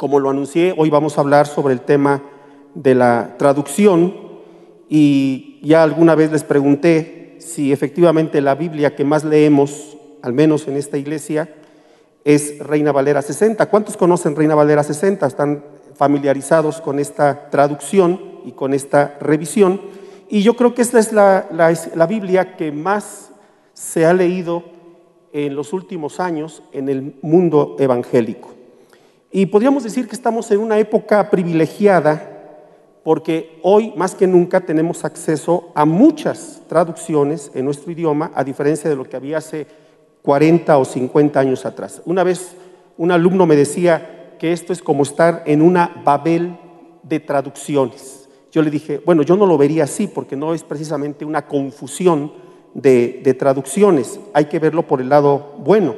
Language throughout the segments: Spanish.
como lo anuncié, hoy vamos a hablar sobre el tema de la traducción y ya alguna vez les pregunté si efectivamente la Biblia que más leemos, al menos en esta iglesia, es Reina Valera 60. ¿Cuántos conocen Reina Valera 60? Están familiarizados con esta traducción y con esta revisión. Y yo creo que esta es la, la, Biblia que más se ha leído en los últimos años en el mundo evangélico. Y podríamos decir que estamos en una época privilegiada porque hoy más que nunca tenemos acceso a muchas traducciones en nuestro idioma, a diferencia de lo que había hace 40 o 50 años atrás. Una vez un alumno me decía que esto es como estar en una Babel de traducciones. Yo le dije, bueno, yo no lo vería así porque no es precisamente una confusión de, de traducciones, hay que verlo por el lado bueno.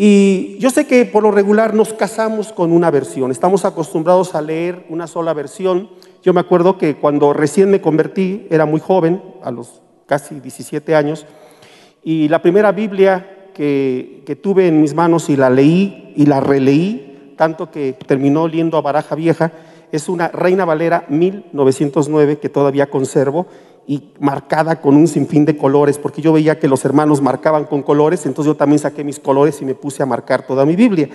Y yo sé que por lo regular nos casamos con una versión, estamos acostumbrados a leer una sola versión. Yo me acuerdo que cuando recién me convertí, era muy joven, a los casi 17 años, y la primera Biblia que, tuve en mis manos y la leí y la releí, tanto que terminó oliendo a baraja vieja, es una Reina Valera 1909 que todavía conservo y marcada con un sinfín de colores, porque yo veía que los hermanos marcaban con colores, entonces yo también saqué mis colores y me puse a marcar toda mi Biblia.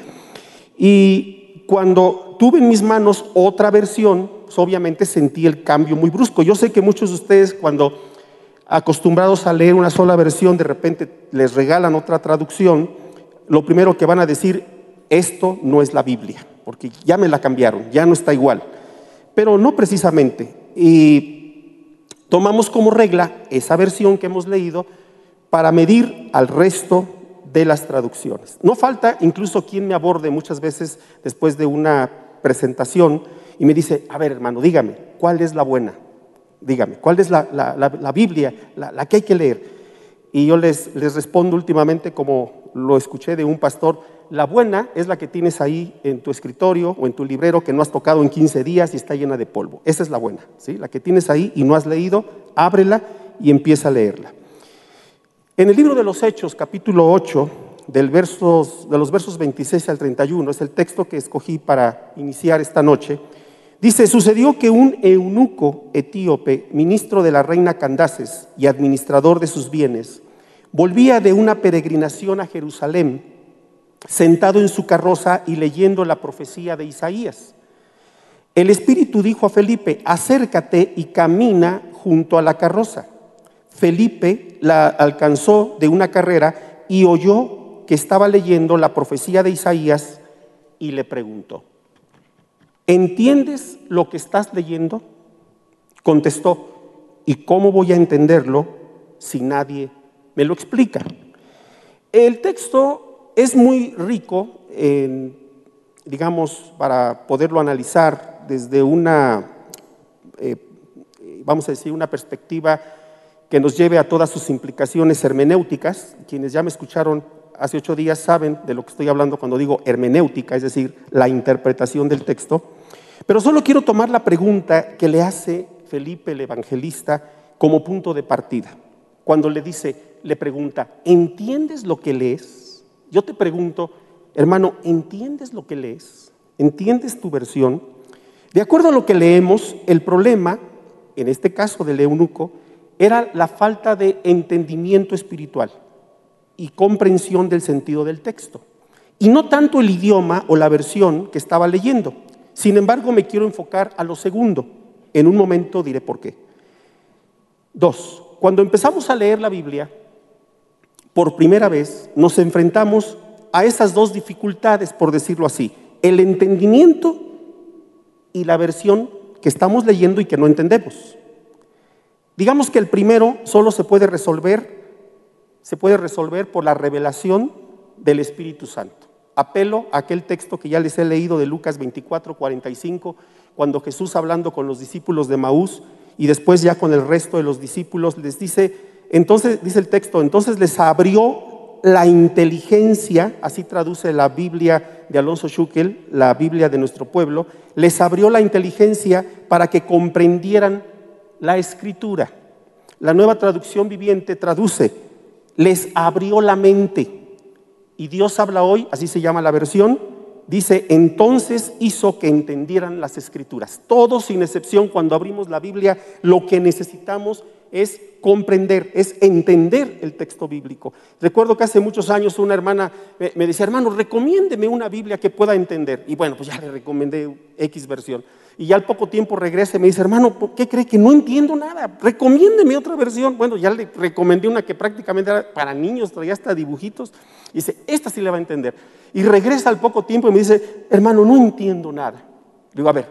Y cuando tuve en mis manos otra versión, pues obviamente sentí el cambio muy brusco. Yo sé que muchos de ustedes cuando acostumbrados a leer una sola versión, de repente les regalan otra traducción, lo primero que van a decir, esto no es la Biblia, porque ya me la cambiaron, ya no está igual. Pero no precisamente. Y tomamos como regla esa versión que hemos leído para medir al resto de las traducciones. No falta incluso quien me aborde muchas veces después de una presentación y me dice, a ver hermano, dígame, ¿cuál es la buena? dígame, ¿cuál es la, Biblia, la, que hay que leer? Y yo les, les respondo últimamente, como lo escuché de un pastor, la buena es la que tienes ahí en tu escritorio o en tu librero que no has tocado en 15 días y está llena de polvo. Esa es la buena, ¿sí? La que tienes ahí y no has leído, ábrela y empieza a leerla. En el libro de los Hechos, capítulo 8, del versos, de los versos 26 al 31, es el texto que escogí para iniciar esta noche. Dice, sucedió que un eunuco etíope, ministro de la reina Candaces y administrador de sus bienes, volvía de una peregrinación a Jerusalén, sentado en su carroza y leyendo la profecía de Isaías. El Espíritu dijo a Felipe, acércate y camina junto a la carroza. Felipe la alcanzó de una carrera y oyó que estaba leyendo la profecía de Isaías y le preguntó, ¿entiendes lo que estás leyendo? Contestó, ¿y cómo voy a entenderlo si nadie me lo explica? El texto es muy rico, digamos, para poderlo analizar desde una, eh, vamos a decir, una perspectiva que nos lleve a todas sus implicaciones hermenéuticas. Quienes ya me escucharon hace ocho días saben de lo que estoy hablando cuando digo hermenéutica, es decir, la interpretación del texto. Pero solo quiero tomar la pregunta que le hace Felipe el evangelista como punto de partida. Cuando le dice, le pregunta, ¿entiendes lo que lees? Yo te pregunto, hermano, ¿entiendes lo que lees? ¿Entiendes tu versión? De acuerdo a lo que leemos, el problema, en este caso del eunuco, era la falta de entendimiento espiritual y comprensión del sentido del texto. Y no tanto el idioma o la versión que estaba leyendo. Sin embargo, me quiero enfocar a lo segundo. En un momento diré por qué. Dos, cuando empezamos a leer la Biblia, por primera vez nos enfrentamos a esas dos dificultades, por decirlo así, el entendimiento y la versión que estamos leyendo y que no entendemos. Digamos que el primero solo se puede resolver se puede resolver por la revelación del Espíritu Santo. Apelo a aquel texto que ya les he leído de Lucas 24, 45, cuando Jesús hablando con los discípulos de Maús y después ya con el resto de los discípulos les dice, entonces dice el texto, entonces les abrió la inteligencia, así traduce la Biblia de Alonso Schukel, la Biblia de nuestro pueblo, les abrió la inteligencia para que comprendieran la escritura. La nueva traducción viviente traduce, les abrió la mente. Y Dios habla hoy, así se llama la versión, dice, entonces hizo que entendieran las escrituras. Todos sin excepción, cuando abrimos la Biblia, lo que necesitamos es comprender, es entender el texto bíblico. Recuerdo que hace muchos años una hermana me decía, hermano, recomiéndeme una Biblia que pueda entender. Y bueno, pues ya le recomendé X versión. Y ya al poco tiempo regresa y me dice, hermano, ¿por qué cree que no entiendo nada? Recomiéndeme otra versión. Bueno, ya le recomendé una que prácticamente era para niños, traía hasta dibujitos. Y dice, esta sí le va a entender. Y regresa al poco tiempo y me dice, hermano, no entiendo nada. Digo, a ver,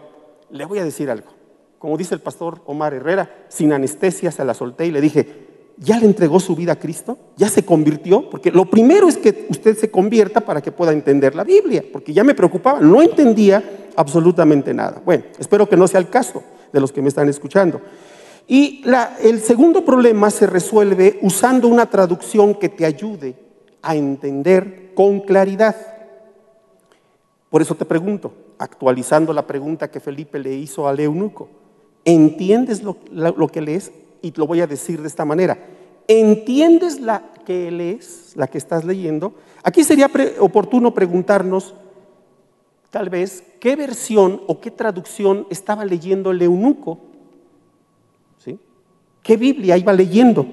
le voy a decir algo. Como dice el pastor Omar Herrera, sin anestesia se la solté y le dije, ¿ya le entregó su vida a Cristo? ¿Ya se convirtió? Porque lo primero es que usted se convierta para que pueda entender la Biblia, porque ya me preocupaba, no entendía absolutamente nada. Bueno, espero que no sea el caso de los que me están escuchando. Y el segundo problema se resuelve usando una traducción que te ayude a entender con claridad. Por eso te pregunto, actualizando la pregunta que Felipe le hizo al eunuco, ¿entiendes lo, lo que lees? Y lo voy a decir de esta manera. ¿Entiendes la que lees, la que estás leyendo? Aquí sería oportuno preguntarnos, tal vez, qué versión o qué traducción estaba leyendo el eunuco. ¿Sí? ¿Qué Biblia iba leyendo?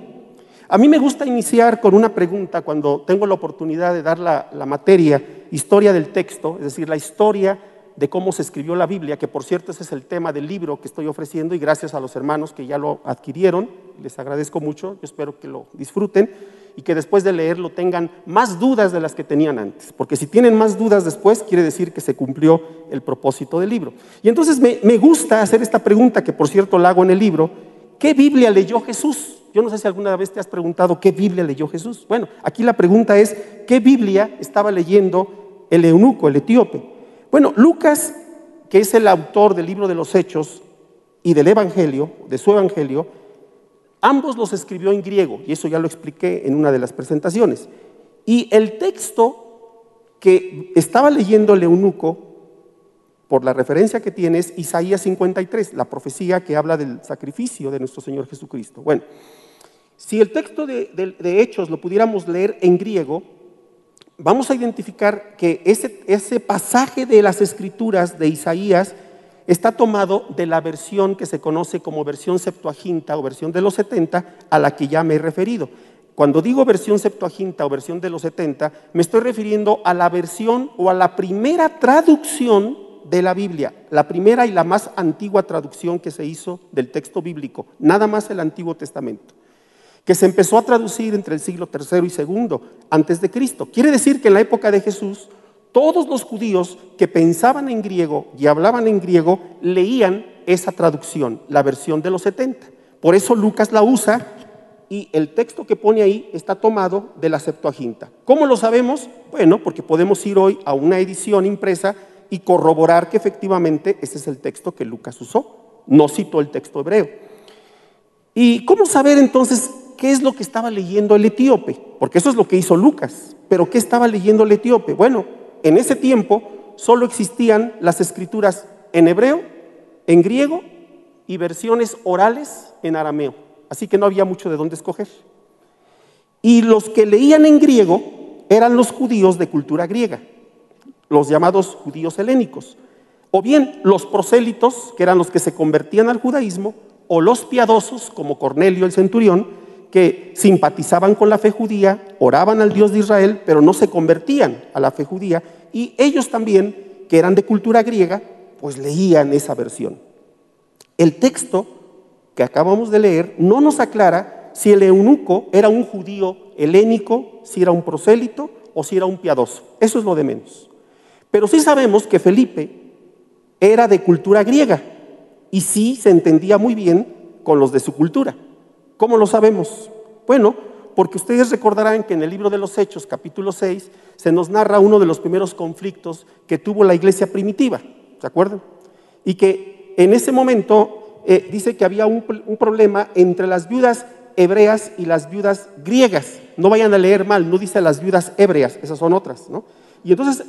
A mí me gusta iniciar con una pregunta cuando tengo la oportunidad de dar la, la materia, historia del texto, es decir, la historia de cómo se escribió la Biblia, que por cierto ese es el tema del libro que estoy ofreciendo y gracias a los hermanos que ya lo adquirieron, les agradezco mucho, yo espero que lo disfruten y que después de leerlo tengan más dudas de las que tenían antes, porque si tienen más dudas después quiere decir que se cumplió el propósito del libro. Y entonces me, me gusta hacer esta pregunta, que por cierto la hago en el libro, ¿qué Biblia leyó Jesús? Yo no sé si alguna vez te has preguntado qué Biblia leyó Jesús. Bueno, aquí la pregunta es, ¿qué Biblia estaba leyendo el eunuco, el etíope? Bueno, Lucas, que es el autor del libro de los Hechos y del Evangelio, de su Evangelio, ambos los escribió en griego, y eso ya lo expliqué en una de las presentaciones. Y el texto que estaba leyendo el eunuco, por la referencia que tiene, es Isaías 53, la profecía que habla del sacrificio de nuestro Señor Jesucristo. Bueno, si el texto de, de Hechos lo pudiéramos leer en griego, vamos a identificar que ese, pasaje de las escrituras de Isaías está tomado de la versión que se conoce como versión septuaginta o versión de los 70 a la que ya me he referido. Cuando digo versión septuaginta o versión de los 70, me estoy refiriendo a la versión o a la primera traducción de la Biblia, la primera y la más antigua traducción que se hizo del texto bíblico, nada más el Antiguo Testamento que se empezó a traducir entre el siglo III y II antes de Cristo. Quiere decir que en la época de Jesús, todos los judíos que pensaban en griego y hablaban en griego leían esa traducción, la versión de los 70. Por eso Lucas la usa y el texto que pone ahí está tomado de la Septuaginta. ¿Cómo lo sabemos? Bueno, porque podemos ir hoy a una edición impresa y corroborar que efectivamente ese es el texto que Lucas usó. No citó el texto hebreo. ¿Y cómo saber entonces qué es lo que estaba leyendo el etíope, porque eso es lo que hizo Lucas. Pero ¿qué estaba leyendo el etíope? Bueno, en ese tiempo solo existían las escrituras en hebreo, en griego y versiones orales en arameo. Así que no había mucho de dónde escoger. Y los que leían en griego eran los judíos de cultura griega, los llamados judíos helénicos, o bien los prosélitos, que eran los que se convertían al judaísmo, o los piadosos, como Cornelio el centurión, que simpatizaban con la fe judía, oraban al Dios de Israel, pero no se convertían a la fe judía, y ellos también, que eran de cultura griega, pues leían esa versión. El texto que acabamos de leer no nos aclara si el eunuco era un judío helénico, si era un prosélito o si era un piadoso. Eso es lo de menos. Pero sí sabemos que Felipe era de cultura griega y sí se entendía muy bien con los de su cultura. ¿Cómo lo sabemos? Bueno, porque ustedes recordarán que en el libro de los Hechos, capítulo 6, se nos narra uno de los primeros conflictos que tuvo la iglesia primitiva, ¿se acuerdan? Y que en ese momento eh, dice que había un, problema entre las viudas hebreas y las viudas griegas. No vayan a leer mal, no dice las viudas hebreas, esas son otras, ¿no? Y entonces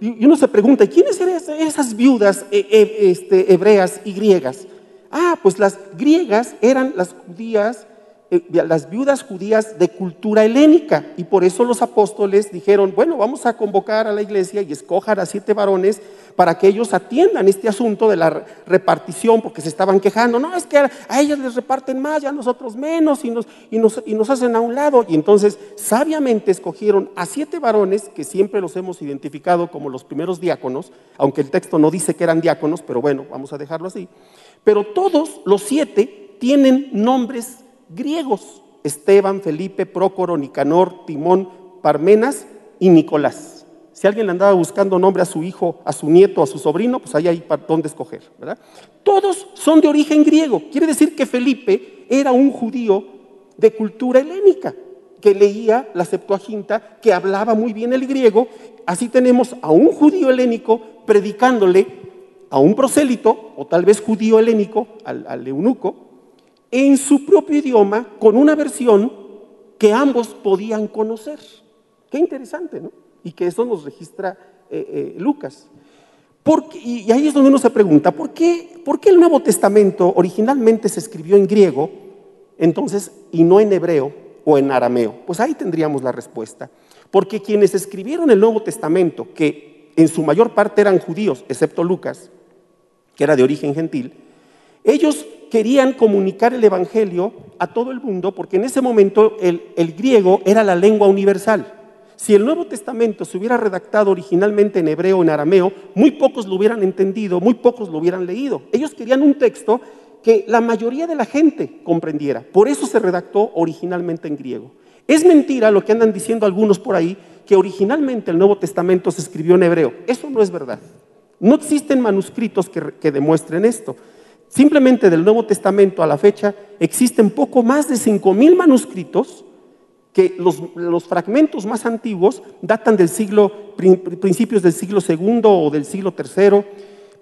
y uno se pregunta, ¿quiénes eran esas viudas eh, eh, este, hebreas y griegas? Ah, pues las griegas eran las judías las viudas judías de cultura helénica. Y por eso los apóstoles dijeron, bueno, vamos a convocar a la iglesia y escojar a siete varones para que ellos atiendan este asunto de la repartición, porque se estaban quejando, no, es que a ellas les reparten más, ya a nosotros menos, y nos, y, nos, y nos hacen a un lado. Y entonces sabiamente escogieron a siete varones, que siempre los hemos identificado como los primeros diáconos, aunque el texto no dice que eran diáconos, pero bueno, vamos a dejarlo así. Pero todos los siete tienen nombres griegos, Esteban, Felipe, Prócoro, Nicanor, Timón, Parmenas y Nicolás. Si alguien le andaba buscando nombre a su hijo, a su nieto, a su sobrino, pues ahí hay dónde escoger, ¿verdad? Todos son de origen griego. Quiere decir que Felipe era un judío de cultura helénica, que leía la Septuaginta, que hablaba muy bien el griego. Así tenemos a un judío helénico predicándole a un prosélito, o tal vez judío helénico, al, al eunuco, en su propio idioma con una versión que ambos podían conocer. Qué interesante, ¿no? Y que eso nos registra eh, eh, Lucas. Y ahí es donde uno se pregunta, ¿por qué, ¿por qué el Nuevo Testamento originalmente se escribió en griego, entonces, y no en hebreo o en arameo? Pues ahí tendríamos la respuesta. Porque quienes escribieron el Nuevo Testamento, que en su mayor parte eran judíos, excepto Lucas, que era de origen gentil, ellos querían comunicar el Evangelio a todo el mundo porque en ese momento el, griego era la lengua universal. Si el Nuevo Testamento se hubiera redactado originalmente en hebreo o en arameo, muy pocos lo hubieran entendido, muy pocos lo hubieran leído. Ellos querían un texto que la mayoría de la gente comprendiera. Por eso se redactó originalmente en griego. Es mentira lo que andan diciendo algunos por ahí, que originalmente el Nuevo Testamento se escribió en hebreo. Eso no es verdad. No existen manuscritos que, que demuestren esto. Simplemente del Nuevo Testamento a la fecha existen poco más de 5.000 manuscritos que los, fragmentos más antiguos datan del siglo, principios del siglo II o del siglo III,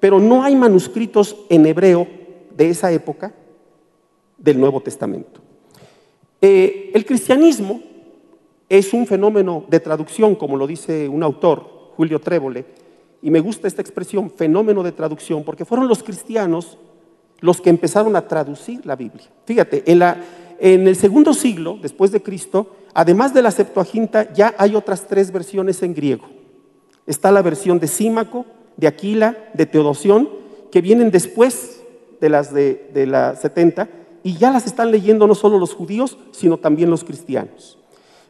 pero no hay manuscritos en hebreo de esa época del Nuevo Testamento. Eh, el cristianismo es un fenómeno de traducción, como lo dice un autor, Julio Trébole, y me gusta esta expresión, fenómeno de traducción, porque fueron los cristianos los que empezaron a traducir la Biblia. Fíjate, en, la, en el segundo siglo después de Cristo, además de la Septuaginta, ya hay otras tres versiones en griego. Está la versión de Símaco, de Aquila, de Teodosión, que vienen después de las de, de la 70 y ya las están leyendo no solo los judíos, sino también los cristianos.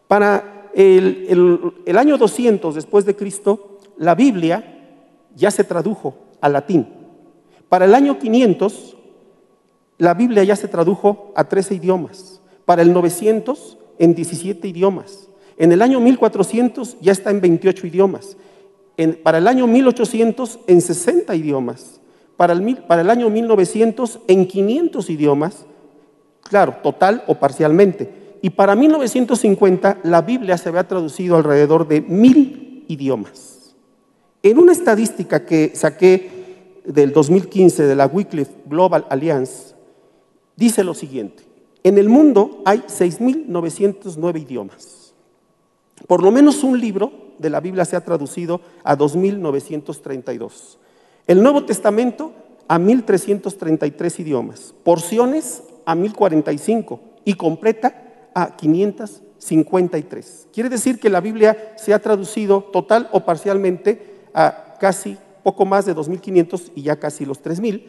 Para el, el, el año 200 después de Cristo, la Biblia ya se tradujo al latín. Para el año 500, la Biblia ya se tradujo a 13 idiomas. Para el 900 en 17 idiomas. En el año 1400 ya está en 28 idiomas. para el año 1800 en 60 idiomas. Para el, año 1900 en 500 idiomas. Claro, total o parcialmente. Y para 1950 la Biblia se había traducido alrededor de mil idiomas. En una estadística que saqué del 2015 de la Wycliffe Global Alliance, dice lo siguiente. En el mundo hay 6.909 idiomas. Por lo menos un libro de la Biblia se ha traducido a 2.932. El Nuevo Testamento a 1.333 idiomas. Porciones a 1.045 y completa a 553. Quiere decir que la Biblia se ha traducido total o parcialmente a casi poco más de 2.500 y ya casi los 3.000.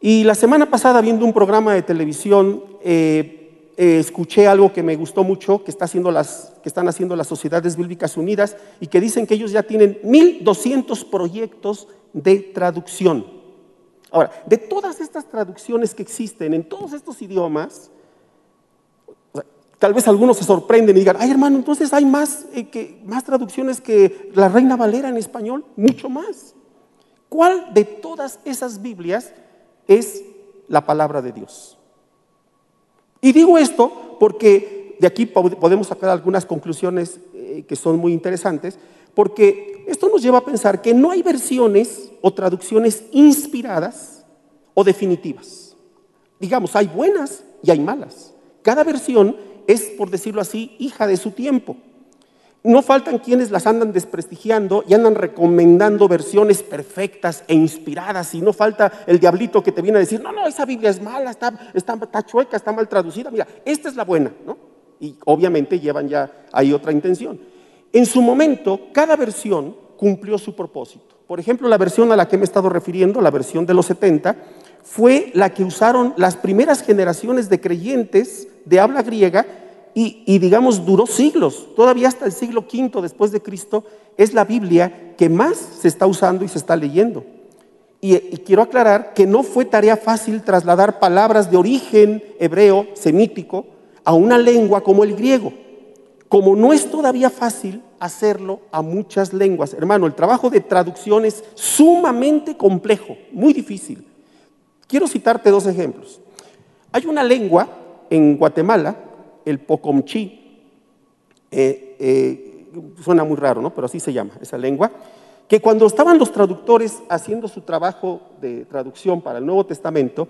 Y la semana pasada, viendo un programa de televisión, eh, eh, escuché algo que me gustó mucho, que, está haciendo las, que están haciendo las Sociedades Bíblicas Unidas y que dicen que ellos ya tienen 1.200 proyectos de traducción. Ahora, de todas estas traducciones que existen en todos estos idiomas, tal vez algunos se sorprenden y digan, ay hermano, entonces hay más, eh, que, más traducciones que la Reina Valera en español, mucho más. ¿Cuál de todas esas Biblias es la palabra de Dios. Y digo esto porque de aquí podemos sacar algunas conclusiones eh, que son muy interesantes, porque esto nos lleva a pensar que no hay versiones o traducciones inspiradas o definitivas. Digamos, hay buenas y hay malas. Cada versión es, por decirlo así, hija de su tiempo. No faltan quienes las andan desprestigiando y andan recomendando versiones perfectas e inspiradas. Y no falta el diablito que te viene a decir, no, no, esa Biblia es mala, está, está, chueca, está mal traducida. Mira, esta es la buena, ¿no? Y obviamente llevan ya ahí otra intención. En su momento, cada versión cumplió su propósito. Por ejemplo, la versión a la que me he estado refiriendo, la versión de los 70, fue la que usaron las primeras generaciones de creyentes de habla griega y, digamos duró siglos, todavía hasta el siglo V después de Cristo, es la Biblia que más se está usando y se está leyendo. Y, y, quiero aclarar que no fue tarea fácil trasladar palabras de origen hebreo, semítico, a una lengua como el griego. Como no es todavía fácil hacerlo a muchas lenguas. Hermano, el trabajo de traducción es sumamente complejo, muy difícil. Quiero citarte dos ejemplos. Hay una lengua en Guatemala el Pocomchi. Eh, eh, suena muy raro, ¿no? Pero así se llama esa lengua. Que cuando estaban los traductores haciendo su trabajo de traducción para el Nuevo Testamento,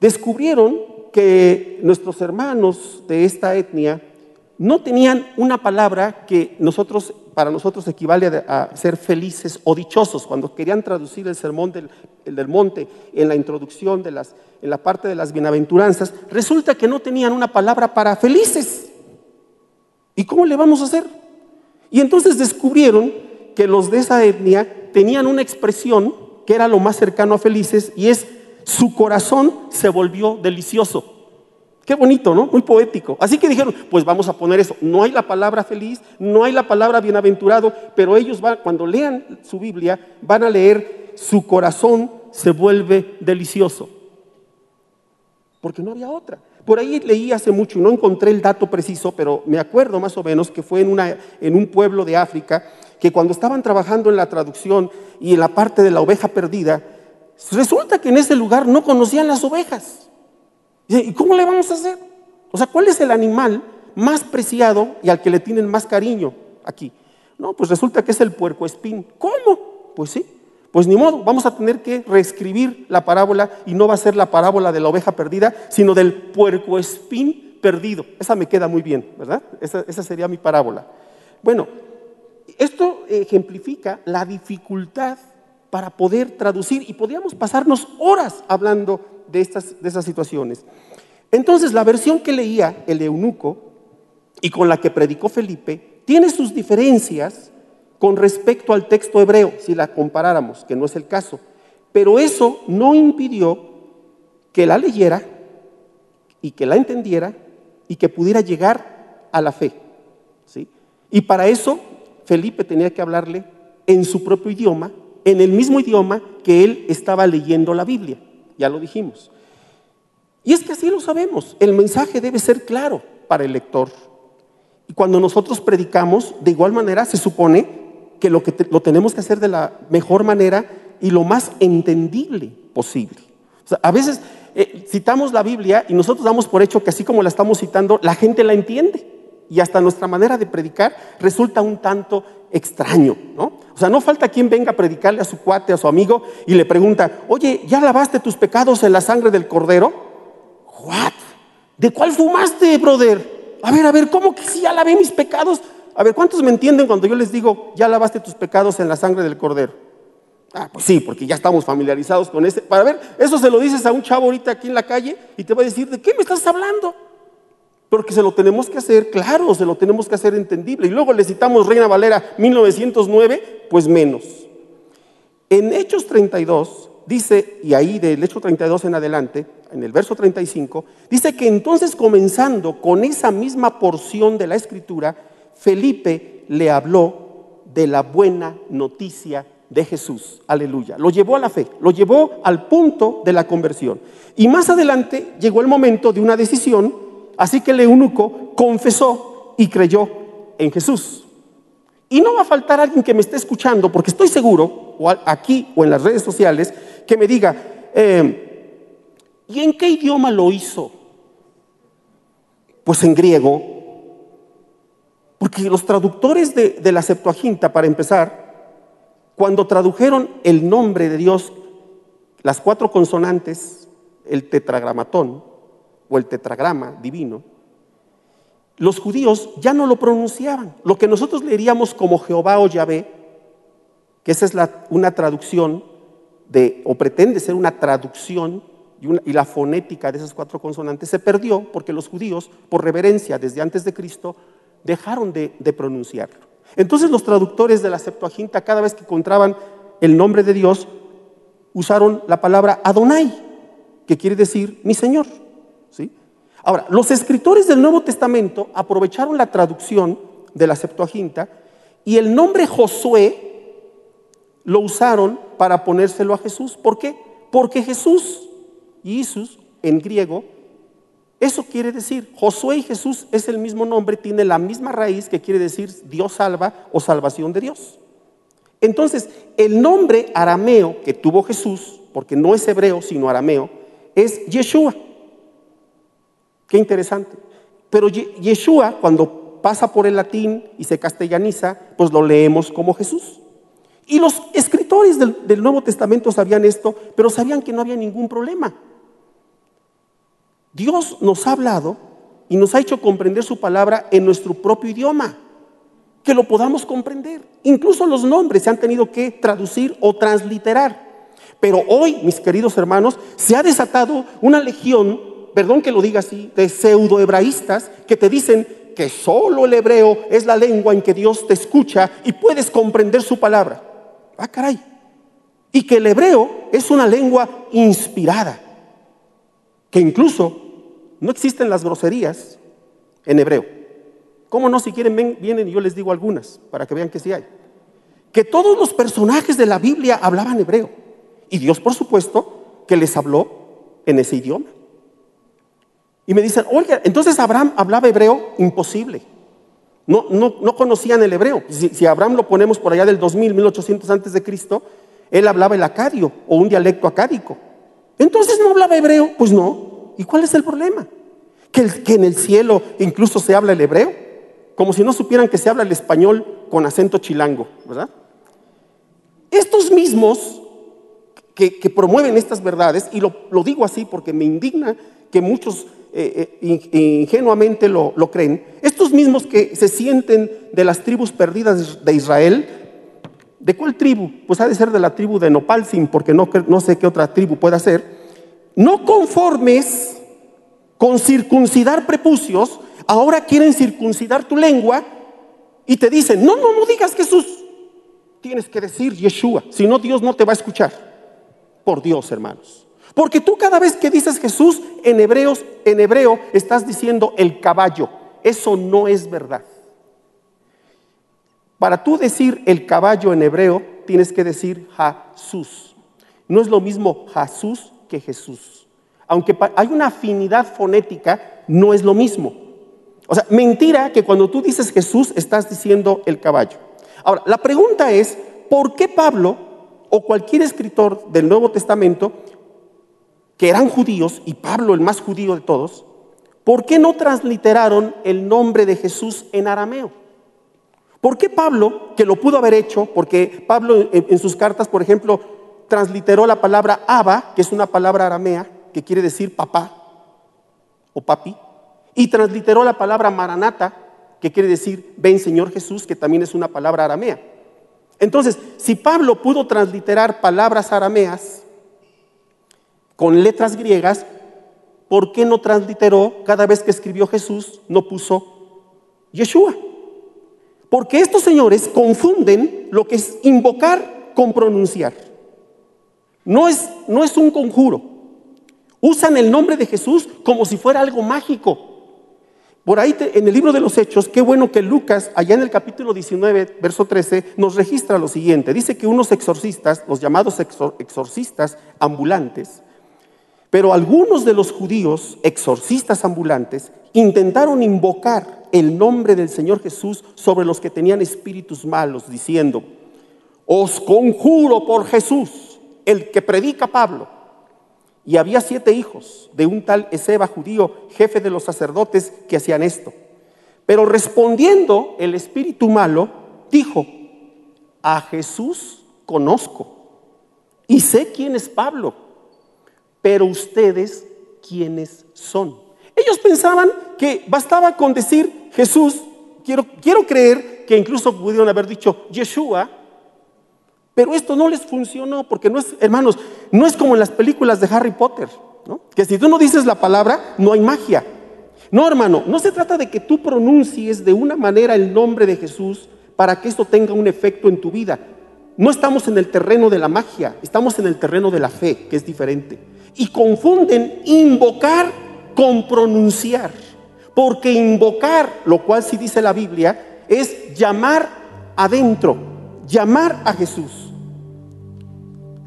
descubrieron que nuestros hermanos de esta etnia no tenían una palabra que nosotros, para nosotros equivale a, ser felices o dichosos. Cuando querían traducir el sermón del, del monte en la introducción de las en la parte de las bienaventuranzas, resulta que no tenían una palabra para felices. ¿Y cómo le vamos a hacer? Y entonces descubrieron que los de esa etnia tenían una expresión que era lo más cercano a felices y es su corazón se volvió delicioso. Qué bonito, ¿no? Muy poético. Así que dijeron, pues vamos a poner eso. No hay la palabra feliz, no hay la palabra bienaventurado, pero ellos van, cuando lean su Biblia, van a leer su corazón se vuelve delicioso porque no había otra. Por ahí leí hace mucho y no encontré el dato preciso, pero me acuerdo más o menos que fue en, en un pueblo de África que cuando estaban trabajando en la traducción y en la parte de la oveja perdida, resulta que en ese lugar no conocían las ovejas. ¿Y cómo le vamos a hacer? O sea, ¿cuál es el animal más preciado y al que le tienen más cariño aquí? No, pues resulta que es el puerco espín. ¿Cómo? Pues sí, pues ni modo, vamos a tener que reescribir la parábola y no va a ser la parábola de la oveja perdida, sino del puerco espín perdido. Esa me queda muy bien, ¿verdad? Esa, esa sería mi parábola. Bueno, esto ejemplifica la dificultad para poder traducir y podríamos pasarnos horas hablando de estas, esas situaciones. Entonces, la versión que leía el eunuco y con la que predicó Felipe tiene sus diferencias con respecto al texto hebreo, si la comparáramos, que no es el caso. Pero eso no impidió que la leyera y que la entendiera y que pudiera llegar a la fe. ¿sí? Y para eso Felipe tenía que hablarle en su propio idioma, en el mismo idioma que él estaba leyendo la Biblia. Ya lo dijimos. Y es que así lo sabemos. El mensaje debe ser claro para el lector. Y cuando nosotros predicamos, de igual manera se supone que lo, que lo tenemos que hacer de la mejor manera y lo más entendible posible. a veces eh, citamos la Biblia y nosotros damos por hecho que así como la estamos citando, la gente la entiende. Y hasta nuestra manera de predicar resulta un tanto extraño, ¿no? O sea, no falta quien venga a predicarle a su cuate, a su amigo, y le pregunta, oye, ¿ya lavaste tus pecados en la sangre del cordero? ¿What? ¿De cuál fumaste, brother? A ver, a ver, ¿cómo que si ya lavé mis pecados? A ver, ¿cuántos me entienden cuando yo les digo, ya lavaste tus pecados en la sangre del cordero? Ah, pues sí, porque ya estamos familiarizados con ese. Para ver, eso se lo dices a un chavo ahorita aquí en la calle y te va a decir, ¿de qué me estás hablando? Porque se lo tenemos que hacer claro, se lo tenemos que hacer entendible. Y luego le citamos Reina Valera 1909, pues menos. En Hechos 32 dice, y ahí del Hecho 32 en adelante, en el verso 35, dice que entonces comenzando con esa misma porción de la escritura, Felipe le habló de la buena noticia de Jesús. Aleluya. Lo llevó a la fe, lo llevó al punto de la conversión. Y más adelante llegó el momento de una decisión, así que el eunuco confesó y creyó en Jesús. Y no va a faltar alguien que me esté escuchando, porque estoy seguro, aquí o en las redes sociales, que me diga, eh, ¿y en qué idioma lo hizo? Pues en griego, porque los traductores de, la Septuaginta, para empezar, cuando tradujeron el nombre de Dios, las cuatro consonantes, el tetragramatón o el tetragrama divino, los judíos ya no lo pronunciaban. Lo que nosotros leeríamos como Jehová o Yahvé, que esa es una traducción de, o pretende ser una traducción y, la fonética de esas cuatro consonantes se perdió porque los judíos, por reverencia desde antes de Cristo, dejaron de, de pronunciarlo. Entonces los traductores de la Septuaginta, cada vez que encontraban el nombre de Dios, usaron la palabra Adonai, que quiere decir mi Señor. Ahora, los escritores del Nuevo Testamento aprovecharon la traducción de la Septuaginta y el nombre Josué lo usaron para ponérselo a Jesús. ¿Por qué? Porque Jesús, Jesús en griego, eso quiere decir, Josué y Jesús es el mismo nombre, tiene la misma raíz que quiere decir Dios salva o salvación de Dios. Entonces, el nombre arameo que tuvo Jesús, porque no es hebreo sino arameo, es Yeshua. Qué interesante. Pero Yeshua, cuando pasa por el latín y se castellaniza, pues lo leemos como Jesús. Y los escritores del, Nuevo Testamento sabían esto, pero sabían que no había ningún problema. Dios nos ha hablado y nos ha hecho comprender su palabra en nuestro propio idioma, que lo podamos comprender. Incluso los nombres se han tenido que traducir o transliterar. Pero hoy, mis queridos hermanos, se ha desatado una legión, perdón que lo diga así, de pseudohebraístas que te dicen que solo el hebreo es la lengua en que Dios te escucha y puedes comprender su palabra. Ah, caray. Y que el hebreo es una lengua inspirada, que incluso no existen las groserías en hebreo. ¿Cómo no? Si quieren, vienen y yo les digo algunas para que vean que sí hay. Que todos los personajes de la Biblia hablaban hebreo. Y Dios, por supuesto, que les habló en ese idioma. Y me dicen, oiga, entonces Abraham hablaba hebreo, imposible. No, no, conocían el hebreo. Si, Abraham lo ponemos por allá del 2000, 1800 antes de Cristo, él hablaba el acadio o un dialecto acádico. Entonces no hablaba hebreo, pues no. ¿Y cuál es el problema? Que, en el cielo incluso se habla el hebreo, como si no supieran que se habla el español con acento chilango, ¿verdad? Estos mismos que, promueven estas verdades, y lo digo así porque me indigna que muchos eh, eh, ingenuamente lo, creen, estos mismos que se sienten de las tribus perdidas de Israel, ¿de cuál tribu? Pues ha de ser de la tribu de Nopalsim, porque no, no sé qué otra tribu pueda ser. No conformes con circuncidar prepucios, ahora quieren circuncidar tu lengua y te dicen, no, no, no digas Jesús, tienes que decir Yeshua, si no Dios no te va a escuchar. Por Dios, hermanos. Porque tú cada vez que dices Jesús en hebreos, en hebreo estás diciendo el caballo. Eso no es verdad. Para tú decir el caballo en hebreo, tienes que decir Jesús. No es lo mismo Jesús que Jesús. Aunque hay una afinidad fonética, no es lo mismo. O sea, mentira que cuando tú dices Jesús estás diciendo el caballo. Ahora, la pregunta es, ¿por qué Pablo o cualquier escritor del Nuevo Testamento que eran judíos, y Pablo el más judío de todos, ¿por qué no transliteraron el nombre de Jesús en arameo? ¿Por qué Pablo, que lo pudo haber hecho, porque Pablo en, sus cartas, por ejemplo, transliteró la palabra Abba, que es una palabra aramea, que quiere decir papá o papi, y transliteró la palabra Maranata, que quiere decir ven Señor Jesús, que también es una palabra aramea. Entonces, si Pablo pudo transliterar palabras arameas, con letras griegas, ¿por qué no transliteró cada vez que escribió Jesús, no puso Yeshua? Porque estos señores confunden lo que es invocar con pronunciar. No es, no es un conjuro. Usan el nombre de Jesús como si fuera algo mágico. Por ahí en el libro de los Hechos, qué bueno que Lucas, allá en el capítulo 19, verso 13, nos registra lo siguiente. Dice que unos exorcistas, los llamados exorcistas ambulantes, pero algunos de los judíos, exorcistas ambulantes, intentaron invocar el nombre del Señor Jesús sobre los que tenían espíritus malos, diciendo, os conjuro por Jesús, el que predica Pablo. Y había siete hijos de un tal Ezeba judío, jefe de los sacerdotes, que hacían esto. Pero respondiendo el espíritu malo, dijo, a Jesús conozco y sé quién es Pablo pero ustedes, ¿quiénes son? Ellos pensaban que bastaba con decir Jesús, quiero, quiero creer que incluso pudieron haber dicho Yeshua, pero esto no les funcionó porque no es, hermanos, no es como en las películas de Harry Potter, ¿no? que si tú no dices la palabra, no hay magia. No, hermano, no se trata de que tú pronuncies de una manera el nombre de Jesús para que esto tenga un efecto en tu vida. No estamos en el terreno de la magia, estamos en el terreno de la fe, que es diferente. Y confunden invocar con pronunciar. Porque invocar, lo cual sí dice la Biblia, es llamar adentro, llamar a Jesús.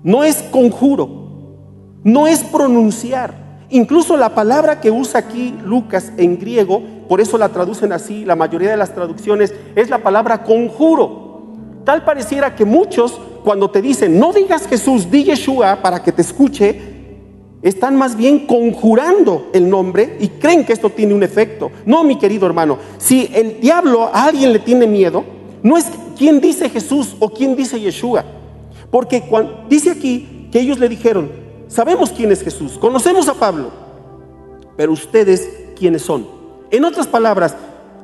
No es conjuro, no es pronunciar. Incluso la palabra que usa aquí Lucas en griego, por eso la traducen así, la mayoría de las traducciones, es la palabra conjuro. Tal pareciera que muchos, cuando te dicen, no digas Jesús, di Yeshua para que te escuche, están más bien conjurando el nombre y creen que esto tiene un efecto. No, mi querido hermano, si el diablo a alguien le tiene miedo, no es quién dice Jesús o quién dice Yeshua. Porque dice aquí que ellos le dijeron, sabemos quién es Jesús, conocemos a Pablo, pero ustedes quiénes son. En otras palabras,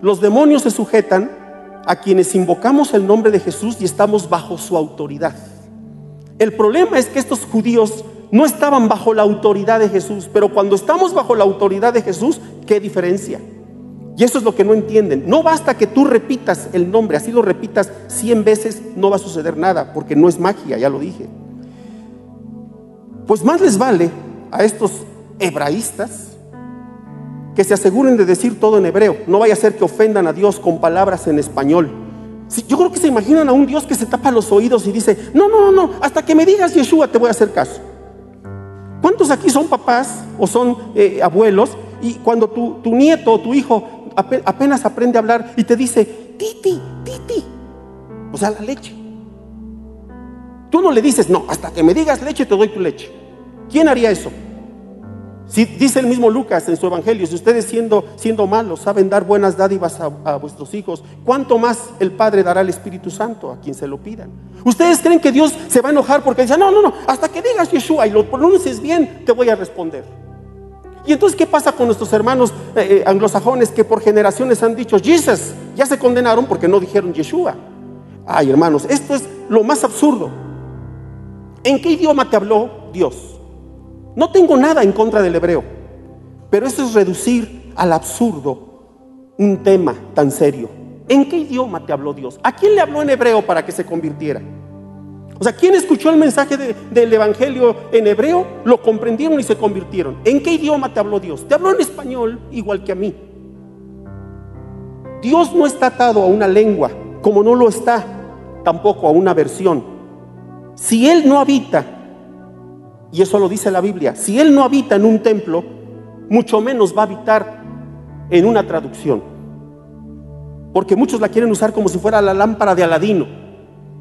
los demonios se sujetan a quienes invocamos el nombre de Jesús y estamos bajo su autoridad. El problema es que estos judíos no estaban bajo la autoridad de Jesús, pero cuando estamos bajo la autoridad de Jesús, ¿qué diferencia? Y eso es lo que no entienden. No basta que tú repitas el nombre, así lo repitas cien veces, no va a suceder nada, porque no es magia, ya lo dije. Pues más les vale a estos hebraístas que se aseguren de decir todo en hebreo. No vaya a ser que ofendan a Dios con palabras en español. yo creo que se imaginan a un Dios que se tapa los oídos y dice, no, no, no, no, hasta que me digas Yeshua te voy a hacer caso. ¿Cuántos aquí son papás o son eh, abuelos y cuando tu, tu nieto o tu hijo apenas aprende a hablar y te dice, titi, titi, o sea, la leche? Tú no le dices, no, hasta que me digas leche te doy tu leche. ¿Quién haría eso? Si dice el mismo Lucas en su evangelio, si ustedes siendo, siendo malos saben dar buenas dádivas a, vuestros hijos, ¿cuánto más el Padre dará el Espíritu Santo a quien se lo pidan? ¿Ustedes creen que Dios se va a enojar porque dice, no, no, no, hasta que digas Yeshua y lo pronuncies bien, te voy a responder? Y entonces, ¿qué pasa con nuestros hermanos eh, eh, anglosajones que por generaciones han dicho Jesus? Ya se condenaron porque no dijeron Yeshua. Ay, hermanos, esto es lo más absurdo. ¿En qué idioma te habló Dios? No tengo nada en contra del hebreo, pero eso es reducir al absurdo un tema tan serio. ¿En qué idioma te habló Dios? ¿A quién le habló en hebreo para que se convirtiera? O sea, ¿quién escuchó el mensaje del Evangelio en hebreo? Lo comprendieron y se convirtieron. ¿En qué idioma te habló Dios? Te habló en español igual que a mí. Dios no está atado a una lengua, como no lo está tampoco a una versión. Si Él no habita y eso lo dice la Biblia. Si Él no habita en un templo, mucho menos va a habitar en una traducción. Porque muchos la quieren usar como si fuera la lámpara de Aladino.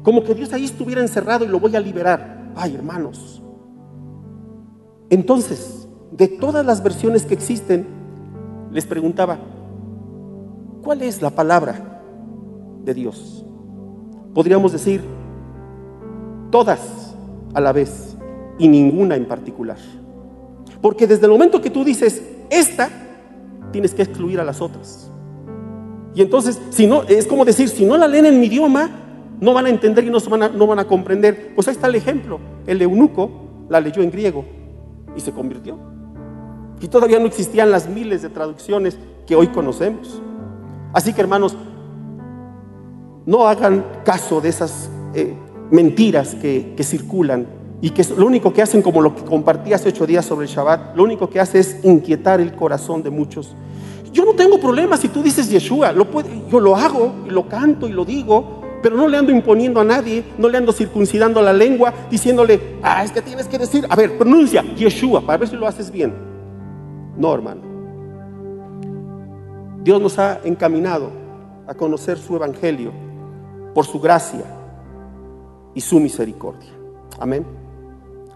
Como que Dios ahí estuviera encerrado y lo voy a liberar. Ay, hermanos. Entonces, de todas las versiones que existen, les preguntaba, ¿cuál es la palabra de Dios? Podríamos decir, todas a la vez y ninguna en particular. Porque desde el momento que tú dices esta, tienes que excluir a las otras. Y entonces, si no, es como decir, si no la leen en mi idioma, no van a entender y no, van a, no van a comprender. Pues ahí está el ejemplo. El eunuco la leyó en griego y se convirtió. Y todavía no existían las miles de traducciones que hoy conocemos. Así que hermanos, no hagan caso de esas eh, mentiras que, que circulan y que lo único que hacen, como lo que compartí hace ocho días sobre el Shabbat, lo único que hace es inquietar el corazón de muchos. Yo no tengo problema si tú dices Yeshua, yo lo hago y lo canto y lo digo, pero no le ando imponiendo a nadie, no le ando circuncidando la lengua, diciéndole, ah, es que tienes que decir, a ver, pronuncia Yeshua para ver si lo haces bien. No, hermano. Dios nos ha encaminado a conocer su evangelio por su gracia y su misericordia. Amén.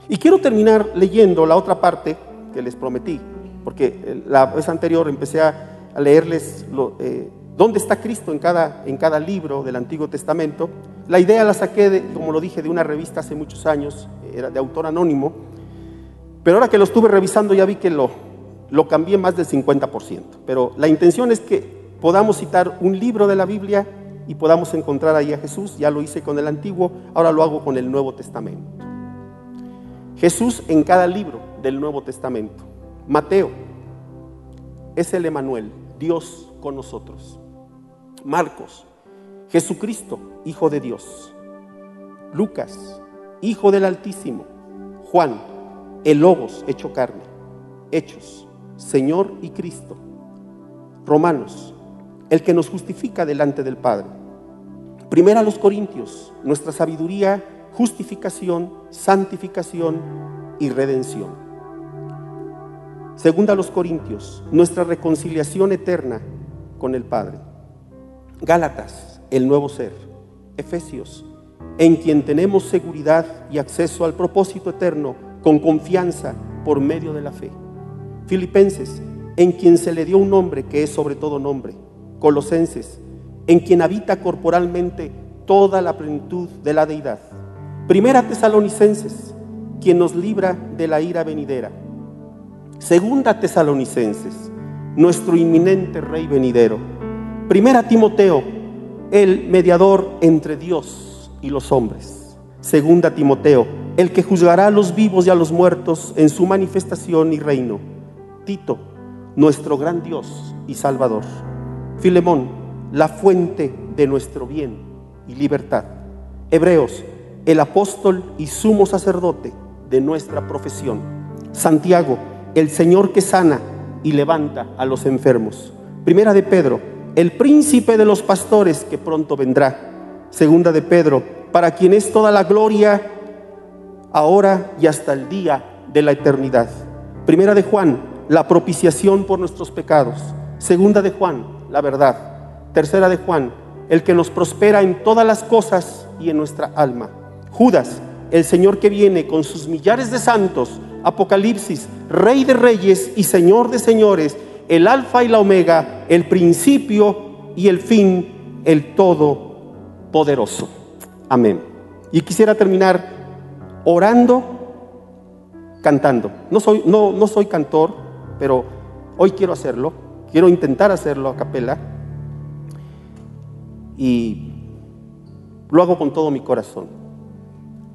Y quiero terminar leyendo la otra parte que les prometí, porque la vez anterior empecé a, leerles eh, dónde está Cristo en cada, en cada libro del Antiguo Testamento. La idea la saqué, de, como lo dije, de una revista hace muchos años, era de autor anónimo, pero ahora que lo estuve revisando ya vi que lo, lo cambié más del 50%. Pero la intención es que podamos citar un libro de la Biblia y podamos encontrar ahí a Jesús. Ya lo hice con el Antiguo, ahora lo hago con el Nuevo Testamento. Jesús en cada libro del Nuevo Testamento. Mateo es el Emanuel, Dios con nosotros. Marcos, Jesucristo, Hijo de Dios. Lucas, Hijo del Altísimo. Juan, el Logos hecho carne. Hechos, Señor y Cristo. Romanos, el que nos justifica delante del Padre. Primera a los Corintios, nuestra sabiduría, justificación, santificación y redención. Segunda a los Corintios, nuestra reconciliación eterna con el Padre. Gálatas, el nuevo ser. Efesios, en quien tenemos seguridad y acceso al propósito eterno con confianza por medio de la fe. Filipenses, en quien se le dio un nombre que es sobre todo nombre. Colosenses, en quien habita corporalmente toda la plenitud de la deidad. Primera Tesalonicenses, quien nos libra de la ira venidera. Segunda Tesalonicenses, nuestro inminente Rey venidero. Primera Timoteo, el mediador entre Dios y los hombres. Segunda Timoteo, el que juzgará a los vivos y a los muertos en su manifestación y reino. Tito, nuestro gran Dios y Salvador. Filemón, la fuente de nuestro bien y libertad. Hebreos, el apóstol y sumo sacerdote de nuestra profesión. Santiago, el Señor que sana y levanta a los enfermos. Primera de Pedro, el príncipe de los pastores que pronto vendrá. Segunda de Pedro, para quien es toda la gloria ahora y hasta el día de la eternidad. Primera de Juan, la propiciación por nuestros pecados. Segunda de Juan, la verdad. Tercera de Juan, el que nos prospera en todas las cosas y en nuestra alma. Judas, el Señor que viene con sus millares de santos. Apocalipsis, Rey de reyes y Señor de señores, el alfa y la omega, el principio y el fin, el todopoderoso. Amén. Y quisiera terminar orando, cantando. No soy, no, no soy cantor, pero hoy quiero hacerlo, quiero intentar hacerlo a capela y lo hago con todo mi corazón.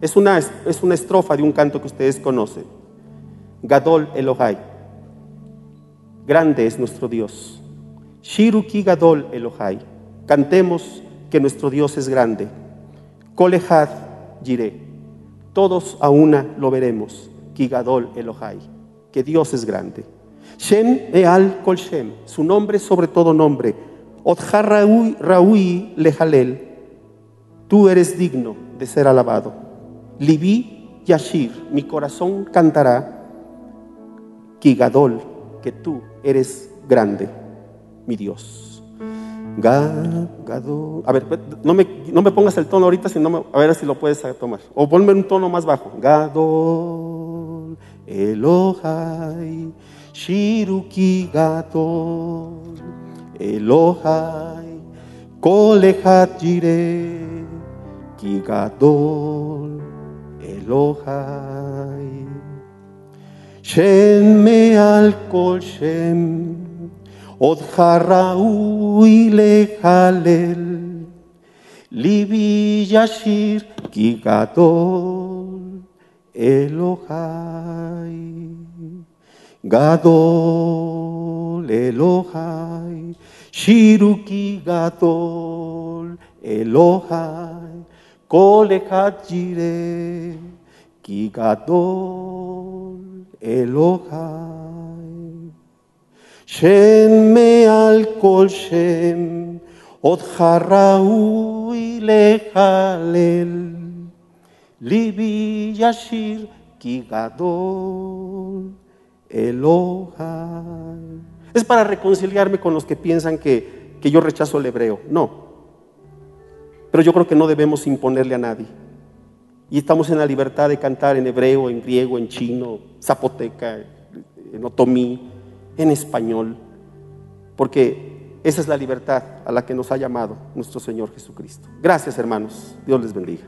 Es una, es una estrofa de un canto que ustedes conocen. Gadol Elohai. Grande es nuestro Dios. Shiruki Gadol Elohai. Cantemos que nuestro Dios es grande. Kolehad Yire. Todos a una lo veremos. Kigadol Elohai. Que Dios es grande. Shem Eal Kol Shem, su nombre sobre todo nombre. Odhar Raui Lehalel, tú eres digno de ser alabado. Libi Yashir, mi corazón cantará. Kigadol, que tú eres grande, mi Dios. Gadol. A ver, no me, no me pongas el tono ahorita, sino a ver si lo puedes tomar. O ponme un tono más bajo. Gadol, Elohai. Shiruki Gadol, Elohai, Kolechat Yire, Ki Gadol, Elohai. Shem Me'al Kol Shem, Od Haraui Lehalel, Libi Yashir Ki Gadol, Elohai. Gadol Elohai, Shiruki Gadol Elohai, Kolechat Yire, Ki Gadol Elohai. Shem Me'al Kol Shem, Od Haraui Lehalel, Libi Yashir Ki Gadol Elohai. Es para reconciliarme con los que piensan que, que yo rechazo el hebreo. No. Pero yo creo que no debemos imponerle a nadie. Y estamos en la libertad de cantar en hebreo, en griego, en chino, zapoteca, en otomí, en español. Porque esa es la libertad a la que nos ha llamado nuestro Señor Jesucristo. Gracias hermanos. Dios les bendiga.